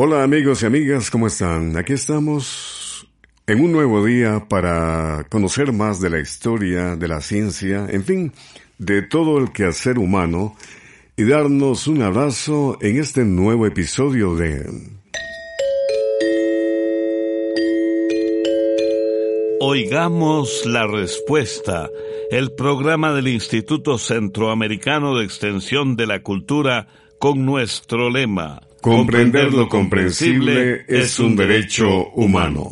Hola amigos y amigas, ¿cómo están? Aquí estamos en un nuevo día para conocer más de la historia, de la ciencia, en fin, de todo el quehacer humano y darnos un abrazo en este nuevo episodio de... Oigamos la respuesta, el programa del Instituto Centroamericano de Extensión de la Cultura con nuestro lema Comprender lo comprensible es un derecho humano.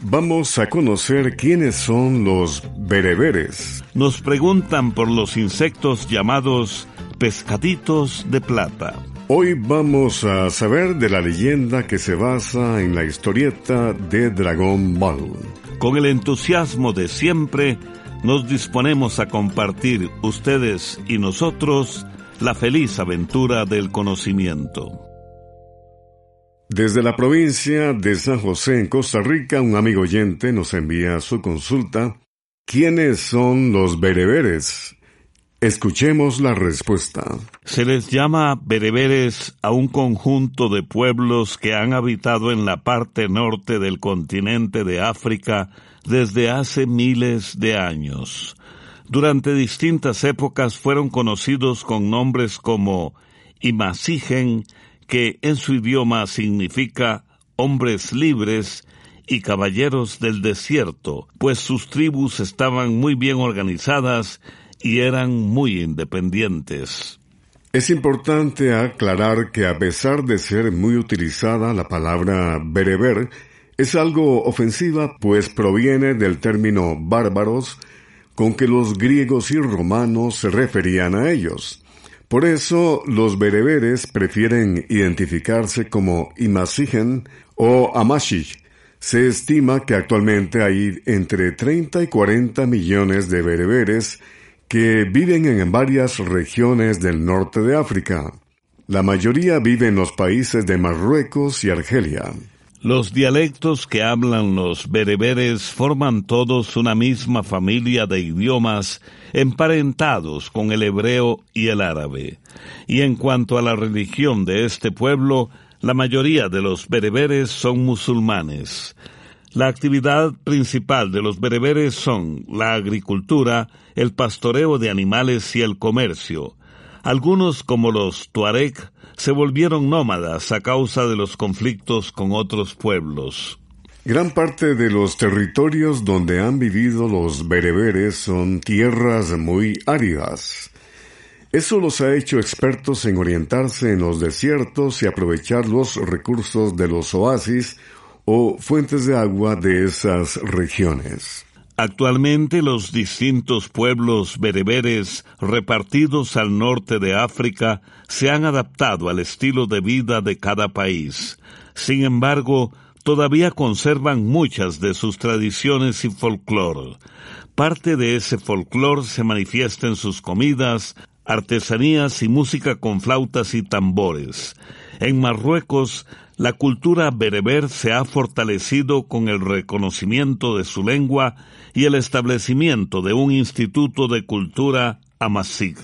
Vamos a conocer quiénes son los bereberes. Nos preguntan por los insectos llamados pescaditos de plata. Hoy vamos a saber de la leyenda que se basa en la historieta de Dragon Ball. Con el entusiasmo de siempre, nos disponemos a compartir ustedes y nosotros la feliz aventura del conocimiento. Desde la provincia de San José en Costa Rica, un amigo oyente nos envía su consulta. ¿Quiénes son los bereberes? Escuchemos la respuesta. Se les llama bereberes a un conjunto de pueblos que han habitado en la parte norte del continente de África desde hace miles de años durante distintas épocas fueron conocidos con nombres como Imasigen, que en su idioma significa hombres libres, y caballeros del desierto, pues sus tribus estaban muy bien organizadas y eran muy independientes. Es importante aclarar que a pesar de ser muy utilizada la palabra bereber, es algo ofensiva pues proviene del término bárbaros, con que los griegos y romanos se referían a ellos. Por eso los bereberes prefieren identificarse como Imasigen o Amashig. Se estima que actualmente hay entre 30 y 40 millones de bereberes que viven en varias regiones del norte de África. La mayoría vive en los países de Marruecos y Argelia. Los dialectos que hablan los bereberes forman todos una misma familia de idiomas emparentados con el hebreo y el árabe. Y en cuanto a la religión de este pueblo, la mayoría de los bereberes son musulmanes. La actividad principal de los bereberes son la agricultura, el pastoreo de animales y el comercio. Algunos, como los tuareg, se volvieron nómadas a causa de los conflictos con otros pueblos. Gran parte de los territorios donde han vivido los bereberes son tierras muy áridas. Eso los ha hecho expertos en orientarse en los desiertos y aprovechar los recursos de los oasis o fuentes de agua de esas regiones. Actualmente los distintos pueblos bereberes repartidos al norte de África se han adaptado al estilo de vida de cada país. Sin embargo, todavía conservan muchas de sus tradiciones y folclore. Parte de ese folclore se manifiesta en sus comidas, artesanías y música con flautas y tambores. En Marruecos, la cultura bereber se ha fortalecido con el reconocimiento de su lengua y el establecimiento de un instituto de cultura Amasig.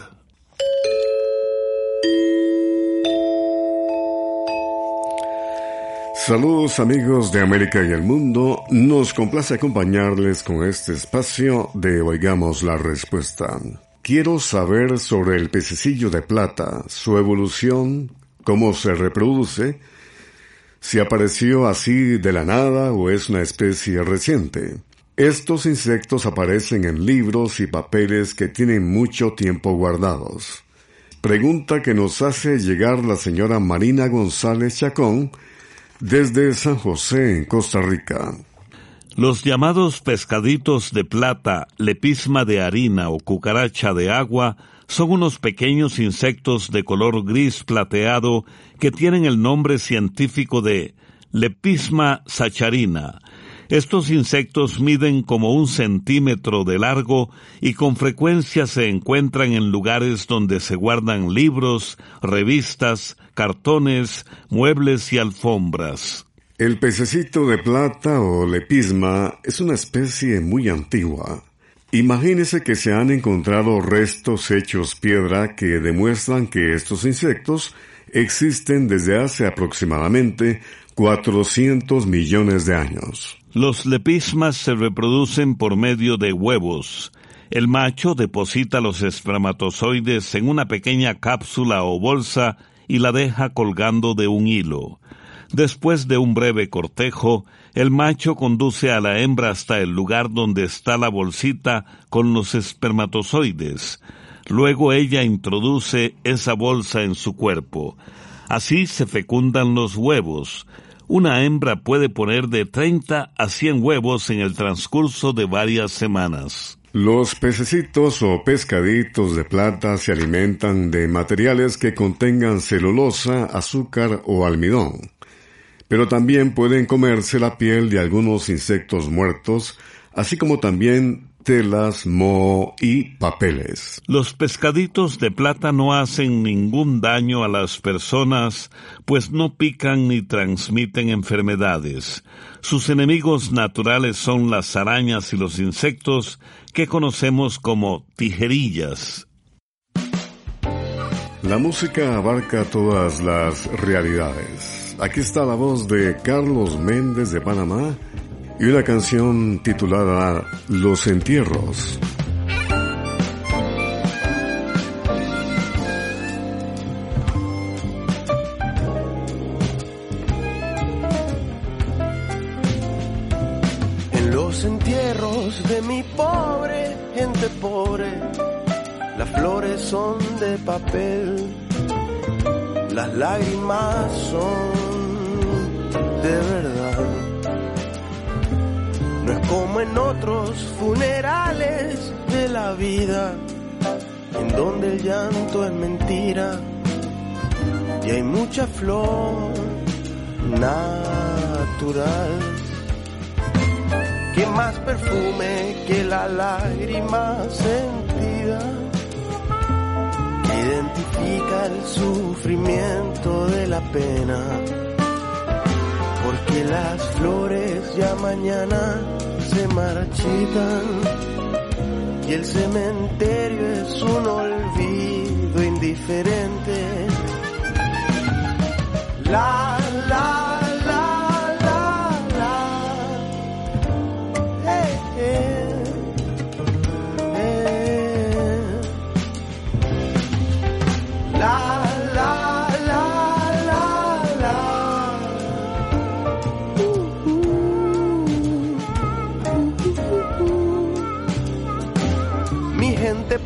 Saludos amigos de América y el mundo, nos complace acompañarles con este espacio de Oigamos la Respuesta. quiero saber sobre el pececillo de plata, su evolución, cómo se reproduce, si apareció así de la nada o es una especie reciente. Estos insectos aparecen en libros y papeles que tienen mucho tiempo guardados. Pregunta que nos hace llegar la señora Marina González Chacón desde San José, en Costa Rica. Los llamados pescaditos de plata, lepisma de harina o cucaracha de agua son unos pequeños insectos de color gris plateado que tienen el nombre científico de Lepisma sacharina. Estos insectos miden como un centímetro de largo y con frecuencia se encuentran en lugares donde se guardan libros, revistas, cartones, muebles y alfombras. El pececito de plata o lepisma es una especie muy antigua. Imagínese que se han encontrado restos hechos piedra que demuestran que estos insectos existen desde hace aproximadamente 400 millones de años. Los lepismas se reproducen por medio de huevos. El macho deposita los espermatozoides en una pequeña cápsula o bolsa y la deja colgando de un hilo. Después de un breve cortejo, el macho conduce a la hembra hasta el lugar donde está la bolsita con los espermatozoides. Luego ella introduce esa bolsa en su cuerpo. Así se fecundan los huevos. Una hembra puede poner de 30 a 100 huevos en el transcurso de varias semanas. Los pececitos o pescaditos de plata se alimentan de materiales que contengan celulosa, azúcar o almidón pero también pueden comerse la piel de algunos insectos muertos, así como también telas, moho y papeles. Los pescaditos de plata no hacen ningún daño a las personas, pues no pican ni transmiten enfermedades. Sus enemigos naturales son las arañas y los insectos que conocemos como tijerillas. La música abarca todas las realidades Aquí está la voz de Carlos Méndez de Panamá y una canción titulada Los Entierros. En los entierros de mi pobre gente pobre, las flores son de papel, las lágrimas son de verdad. En otros funerales de la vida, en donde el llanto es mentira y hay mucha flor natural. Que más perfume que la lágrima sentida identifica el sufrimiento de la pena porque las flores ya mañana se marchitan y el cementerio es un olvido indiferente. La, la.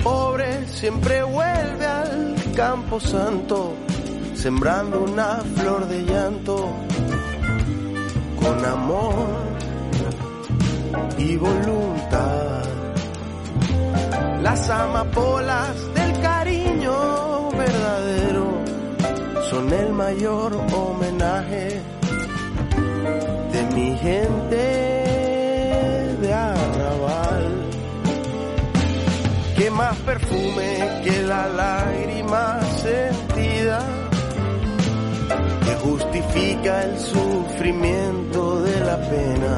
Pobre siempre vuelve al campo santo, sembrando una flor de llanto con amor y voluntad. Las amapolas del cariño verdadero son el mayor homenaje de mi gente más perfume que la lágrima sentida que justifica el sufrimiento de la pena.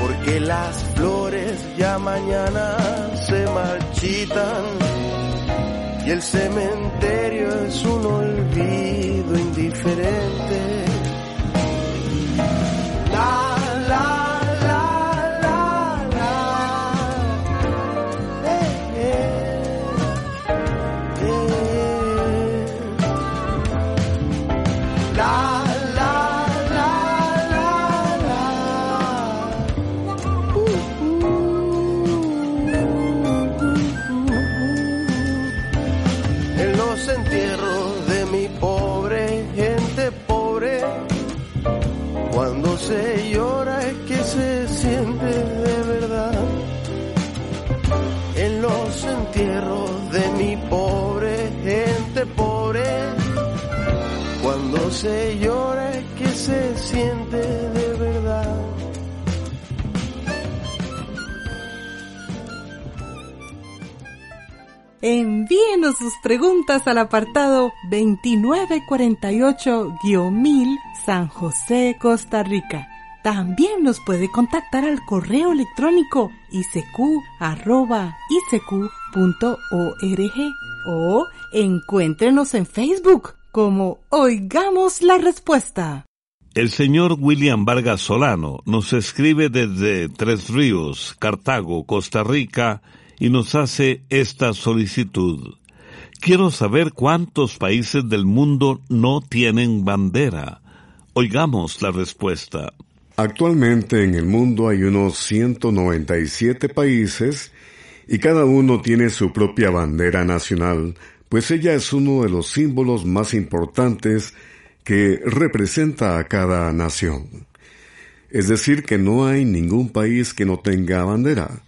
Porque las flores ya mañana se marchitan y el cementerio es un olvido indiferente. La, se llora que se siente de verdad. Envíenos sus preguntas al apartado 2948-1000 San José, Costa Rica. También nos puede contactar al correo electrónico isq.org o encuéntrenos en Facebook como Oigamos la Respuesta. El señor William Vargas Solano nos escribe desde Tres Ríos, Cartago, Costa Rica, y nos hace esta solicitud. Quiero saber cuántos países del mundo no tienen bandera. Oigamos la respuesta. Actualmente en el mundo hay unos 197 países y cada uno tiene su propia bandera nacional, pues ella es uno de los símbolos más importantes que representa a cada nación. Es decir, que no hay ningún país que no tenga bandera.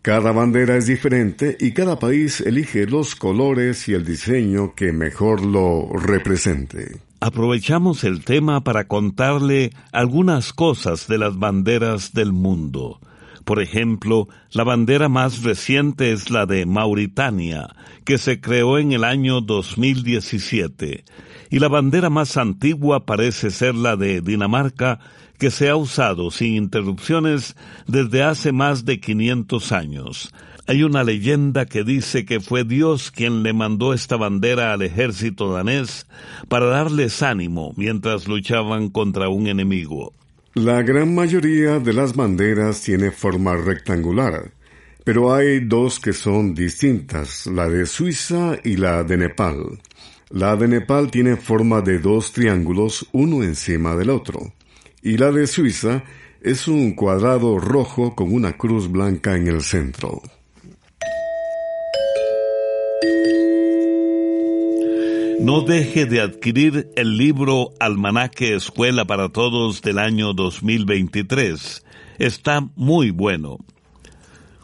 Cada bandera es diferente y cada país elige los colores y el diseño que mejor lo represente. Aprovechamos el tema para contarle algunas cosas de las banderas del mundo. Por ejemplo, la bandera más reciente es la de Mauritania, que se creó en el año 2017, y la bandera más antigua parece ser la de Dinamarca, que se ha usado sin interrupciones desde hace más de 500 años. Hay una leyenda que dice que fue Dios quien le mandó esta bandera al ejército danés para darles ánimo mientras luchaban contra un enemigo. La gran mayoría de las banderas tiene forma rectangular, pero hay dos que son distintas, la de Suiza y la de Nepal. La de Nepal tiene forma de dos triángulos uno encima del otro y la de Suiza es un cuadrado rojo con una cruz blanca en el centro. No deje de adquirir el libro Almanaque Escuela para Todos del año 2023. Está muy bueno.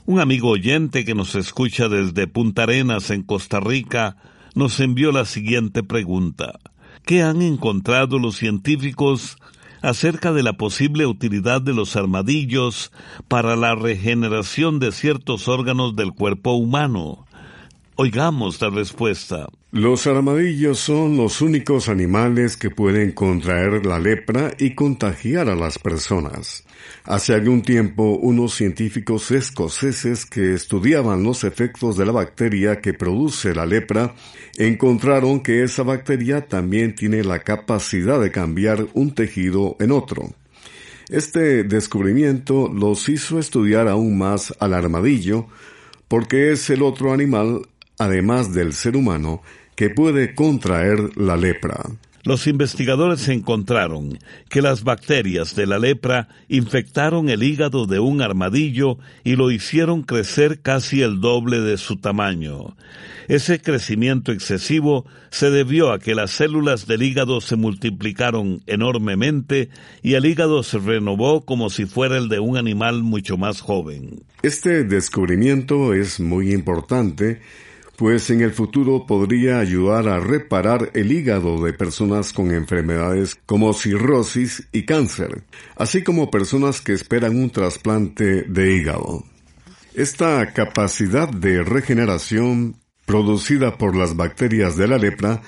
Un amigo oyente que nos escucha desde Punta Arenas en Costa Rica nos envió la siguiente pregunta. ¿Qué han encontrado los científicos acerca de la posible utilidad de los armadillos para la regeneración de ciertos órganos del cuerpo humano. Oigamos la respuesta. Los armadillos son los únicos animales que pueden contraer la lepra y contagiar a las personas. Hace algún tiempo, unos científicos escoceses que estudiaban los efectos de la bacteria que produce la lepra encontraron que esa bacteria también tiene la capacidad de cambiar un tejido en otro. Este descubrimiento los hizo estudiar aún más al armadillo, porque es el otro animal, además del ser humano, que puede contraer la lepra. Los investigadores encontraron que las bacterias de la lepra infectaron el hígado de un armadillo y lo hicieron crecer casi el doble de su tamaño. Ese crecimiento excesivo se debió a que las células del hígado se multiplicaron enormemente y el hígado se renovó como si fuera el de un animal mucho más joven. Este descubrimiento es muy importante pues en el futuro podría ayudar a reparar el hígado de personas con enfermedades como cirrosis y cáncer, así como personas que esperan un trasplante de hígado. Esta capacidad de regeneración producida por las bacterias de la lepra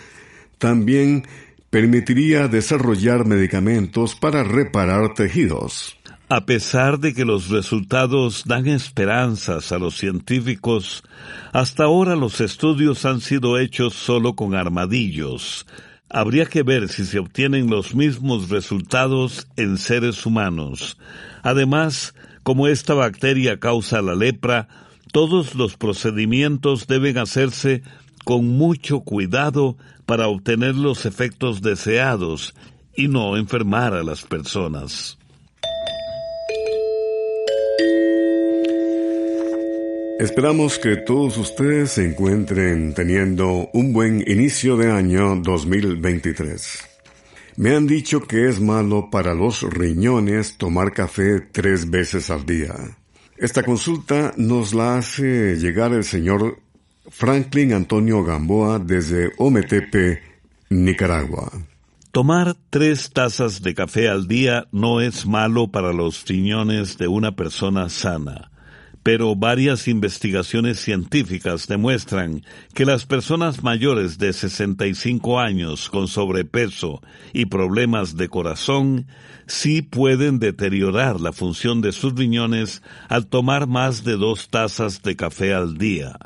también permitiría desarrollar medicamentos para reparar tejidos. A pesar de que los resultados dan esperanzas a los científicos, hasta ahora los estudios han sido hechos solo con armadillos. Habría que ver si se obtienen los mismos resultados en seres humanos. Además, como esta bacteria causa la lepra, todos los procedimientos deben hacerse con mucho cuidado para obtener los efectos deseados y no enfermar a las personas. Esperamos que todos ustedes se encuentren teniendo un buen inicio de año 2023. Me han dicho que es malo para los riñones tomar café tres veces al día. Esta consulta nos la hace llegar el señor Franklin Antonio Gamboa desde Ometepe, Nicaragua. Tomar tres tazas de café al día no es malo para los riñones de una persona sana pero varias investigaciones científicas demuestran que las personas mayores de 65 años con sobrepeso y problemas de corazón sí pueden deteriorar la función de sus riñones al tomar más de dos tazas de café al día.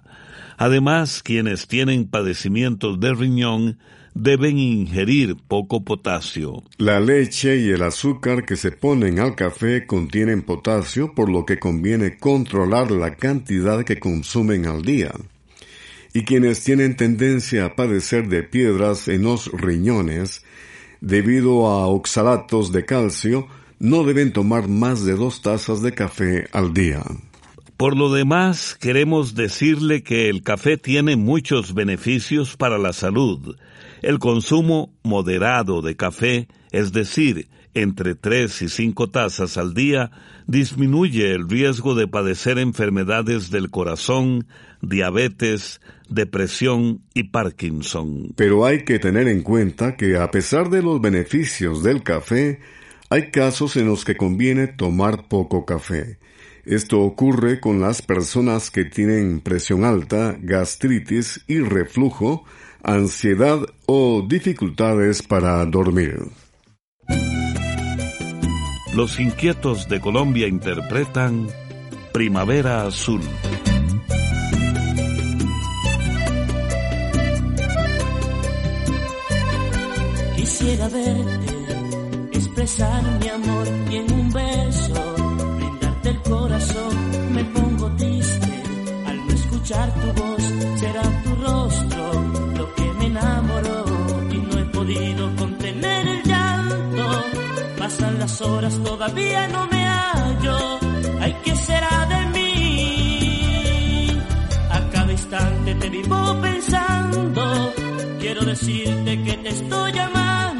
Además, quienes tienen padecimientos de riñón deben ingerir poco potasio. La leche y el azúcar que se ponen al café contienen potasio, por lo que conviene controlar la cantidad que consumen al día. Y quienes tienen tendencia a padecer de piedras en los riñones, debido a oxalatos de calcio, no deben tomar más de dos tazas de café al día. Por lo demás, queremos decirle que el café tiene muchos beneficios para la salud, el consumo moderado de café, es decir, entre 3 y 5 tazas al día, disminuye el riesgo de padecer enfermedades del corazón, diabetes, depresión y Parkinson. Pero hay que tener en cuenta que a pesar de los beneficios del café, hay casos en los que conviene tomar poco café. Esto ocurre con las personas que tienen presión alta, gastritis y reflujo, ansiedad o dificultades para dormir. Los inquietos de Colombia interpretan Primavera Azul. Quisiera verte, expresar mi amor y en un beso brindarte el corazón. Me pongo triste al no escuchar tu voz, Horas, todavía no me hallo. Ay, ¿qué será de mí? A cada instante te vivo pensando. Quiero decirte que te estoy amando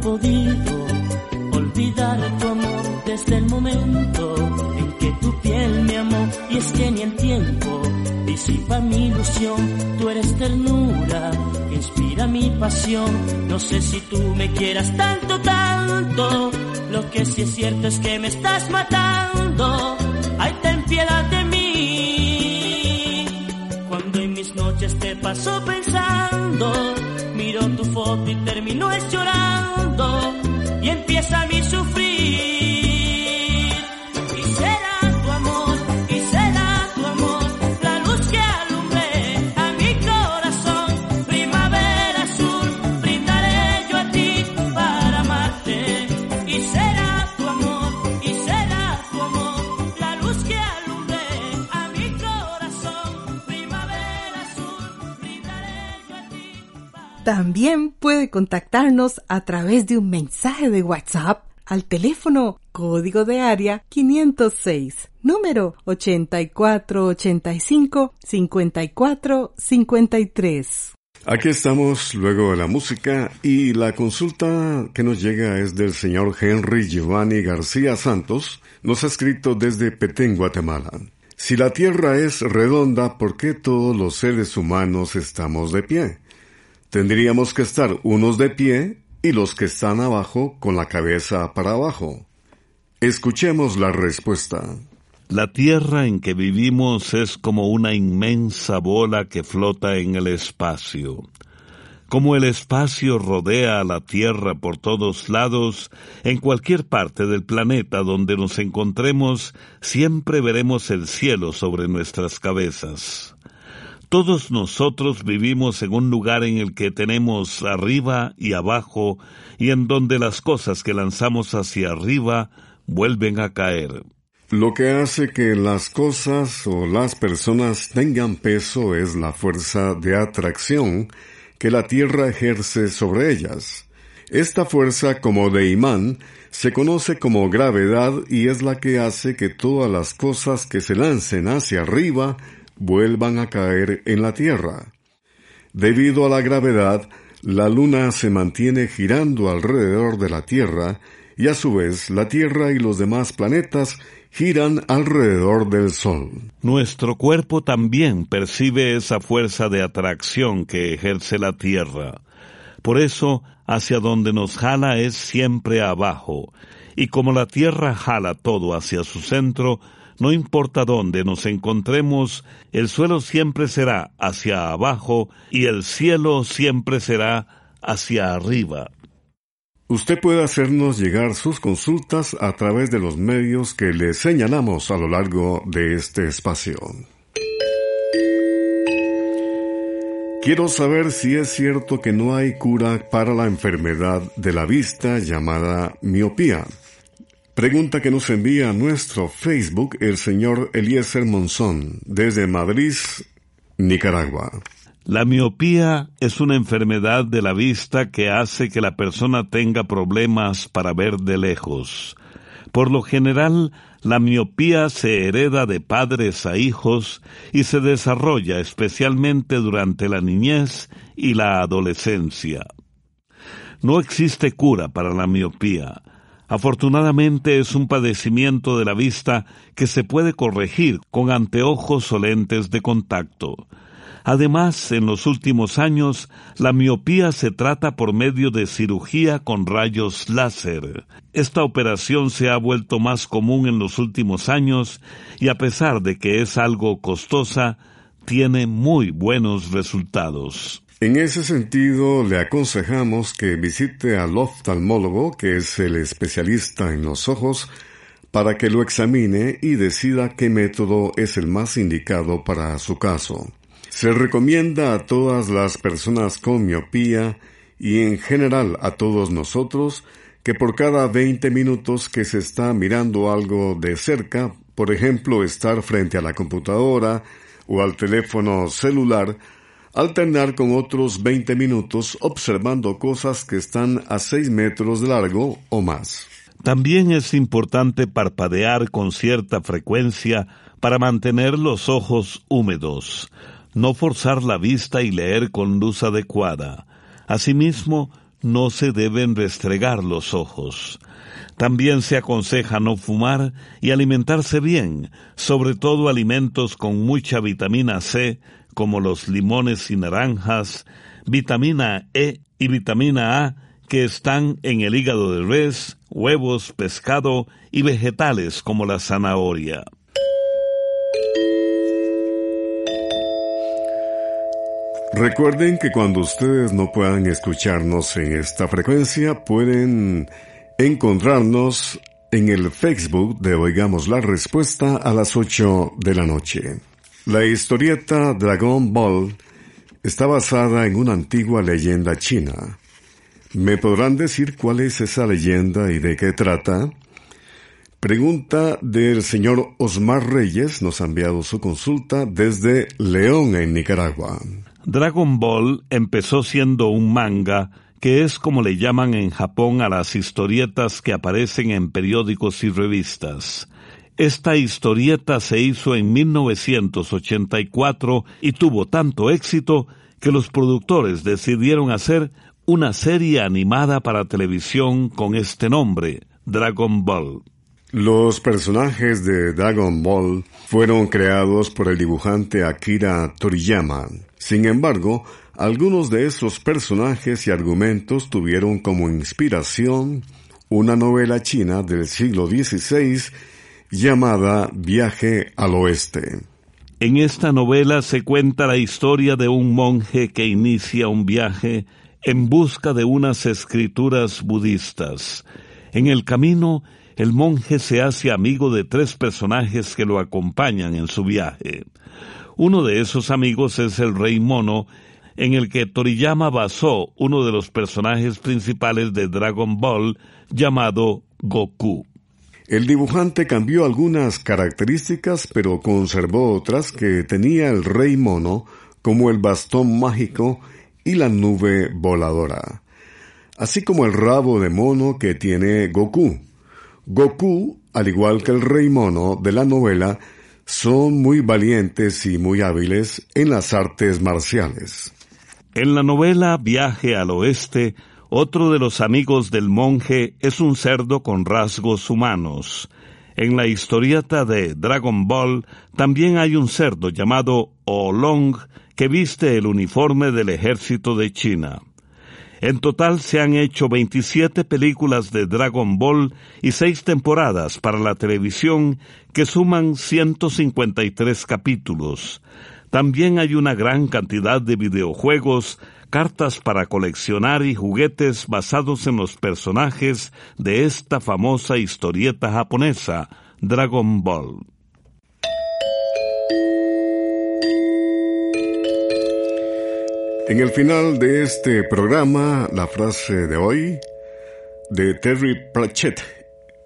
podido olvidar tu amor desde el momento en que tu piel me amó. Y es que ni el tiempo disipa mi ilusión. Tú eres ternura, inspira mi pasión. No sé si tú me quieras tanto, tanto. Lo que sí es cierto es que me estás matando. Ay, ten piedad de mí. Cuando en mis noches te paso pensando miro tu foto y termino llorando y empieza a mi sufrir. También puede contactarnos a través de un mensaje de WhatsApp al teléfono código de área 506, número 8485-5453. Aquí estamos luego de la música y la consulta que nos llega es del señor Henry Giovanni García Santos, nos ha escrito desde Petén, Guatemala. Si la Tierra es redonda, ¿por qué todos los seres humanos estamos de pie? Tendríamos que estar unos de pie y los que están abajo con la cabeza para abajo. Escuchemos la respuesta. La tierra en que vivimos es como una inmensa bola que flota en el espacio. Como el espacio rodea a la Tierra por todos lados, en cualquier parte del planeta donde nos encontremos, siempre veremos el cielo sobre nuestras cabezas. Todos nosotros vivimos en un lugar en el que tenemos arriba y abajo y en donde las cosas que lanzamos hacia arriba vuelven a caer. Lo que hace que las cosas o las personas tengan peso es la fuerza de atracción que la Tierra ejerce sobre ellas. Esta fuerza como de imán se conoce como gravedad y es la que hace que todas las cosas que se lancen hacia arriba vuelvan a caer en la Tierra. Debido a la gravedad, la Luna se mantiene girando alrededor de la Tierra y a su vez la Tierra y los demás planetas giran alrededor del Sol. Nuestro cuerpo también percibe esa fuerza de atracción que ejerce la Tierra. Por eso, hacia donde nos jala es siempre abajo, y como la Tierra jala todo hacia su centro, no importa dónde nos encontremos, el suelo siempre será hacia abajo y el cielo siempre será hacia arriba. Usted puede hacernos llegar sus consultas a través de los medios que le señalamos a lo largo de este espacio. Quiero saber si es cierto que no hay cura para la enfermedad de la vista llamada miopía. Pregunta que nos envía nuestro Facebook el señor Eliezer Monzón, desde Madrid, Nicaragua. La miopía es una enfermedad de la vista que hace que la persona tenga problemas para ver de lejos. Por lo general, la miopía se hereda de padres a hijos y se desarrolla especialmente durante la niñez y la adolescencia. No existe cura para la miopía. Afortunadamente es un padecimiento de la vista que se puede corregir con anteojos o lentes de contacto. Además, en los últimos años, la miopía se trata por medio de cirugía con rayos láser. Esta operación se ha vuelto más común en los últimos años y a pesar de que es algo costosa, tiene muy buenos resultados. En ese sentido, le aconsejamos que visite al oftalmólogo, que es el especialista en los ojos, para que lo examine y decida qué método es el más indicado para su caso. Se recomienda a todas las personas con miopía y en general a todos nosotros que por cada 20 minutos que se está mirando algo de cerca, por ejemplo estar frente a la computadora o al teléfono celular, alternar con otros 20 minutos observando cosas que están a 6 metros de largo o más. También es importante parpadear con cierta frecuencia para mantener los ojos húmedos, no forzar la vista y leer con luz adecuada. Asimismo, no se deben restregar los ojos. También se aconseja no fumar y alimentarse bien, sobre todo alimentos con mucha vitamina C, como los limones y naranjas, vitamina E y vitamina A que están en el hígado de res, huevos, pescado y vegetales como la zanahoria. Recuerden que cuando ustedes no puedan escucharnos en esta frecuencia, pueden encontrarnos en el Facebook de Oigamos la Respuesta a las 8 de la noche. La historieta Dragon Ball está basada en una antigua leyenda china. ¿Me podrán decir cuál es esa leyenda y de qué trata? Pregunta del señor Osmar Reyes, nos ha enviado su consulta desde León, en Nicaragua. Dragon Ball empezó siendo un manga que es como le llaman en Japón a las historietas que aparecen en periódicos y revistas. Esta historieta se hizo en 1984 y tuvo tanto éxito que los productores decidieron hacer una serie animada para televisión con este nombre, Dragon Ball. Los personajes de Dragon Ball fueron creados por el dibujante Akira Toriyama. Sin embargo, algunos de esos personajes y argumentos tuvieron como inspiración una novela china del siglo XVI llamada Viaje al Oeste. En esta novela se cuenta la historia de un monje que inicia un viaje en busca de unas escrituras budistas. En el camino, el monje se hace amigo de tres personajes que lo acompañan en su viaje. Uno de esos amigos es el rey mono, en el que Toriyama basó uno de los personajes principales de Dragon Ball, llamado Goku. El dibujante cambió algunas características, pero conservó otras que tenía el rey mono, como el bastón mágico y la nube voladora, así como el rabo de mono que tiene Goku. Goku, al igual que el rey mono de la novela, son muy valientes y muy hábiles en las artes marciales. En la novela Viaje al Oeste, otro de los amigos del monje es un cerdo con rasgos humanos. En la historieta de Dragon Ball también hay un cerdo llamado Oolong que viste el uniforme del ejército de China. En total se han hecho 27 películas de Dragon Ball y seis temporadas para la televisión que suman 153 capítulos. También hay una gran cantidad de videojuegos cartas para coleccionar y juguetes basados en los personajes de esta famosa historieta japonesa, Dragon Ball. En el final de este programa, la frase de hoy de Terry Pratchett,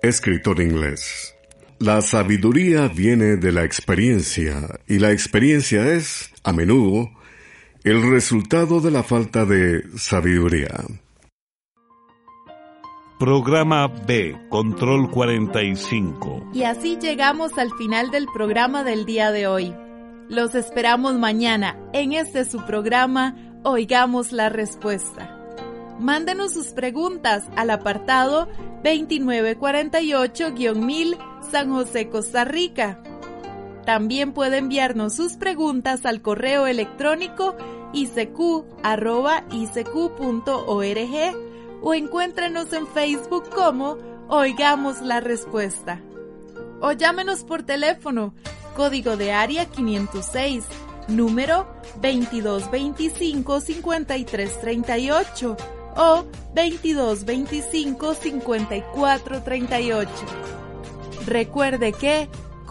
escritor inglés. La sabiduría viene de la experiencia y la experiencia es, a menudo, el resultado de la falta de sabiduría. Programa B, Control 45. Y así llegamos al final del programa del día de hoy. Los esperamos mañana en este su programa Oigamos la Respuesta. Mándenos sus preguntas al apartado 2948-1000 San José, Costa Rica también puede enviarnos sus preguntas al correo electrónico isq.org o encuéntrenos en Facebook como Oigamos la Respuesta. O llámenos por teléfono, código de área 506, número 2225-5338 o 2225-5438. Recuerde que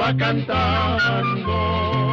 va cantando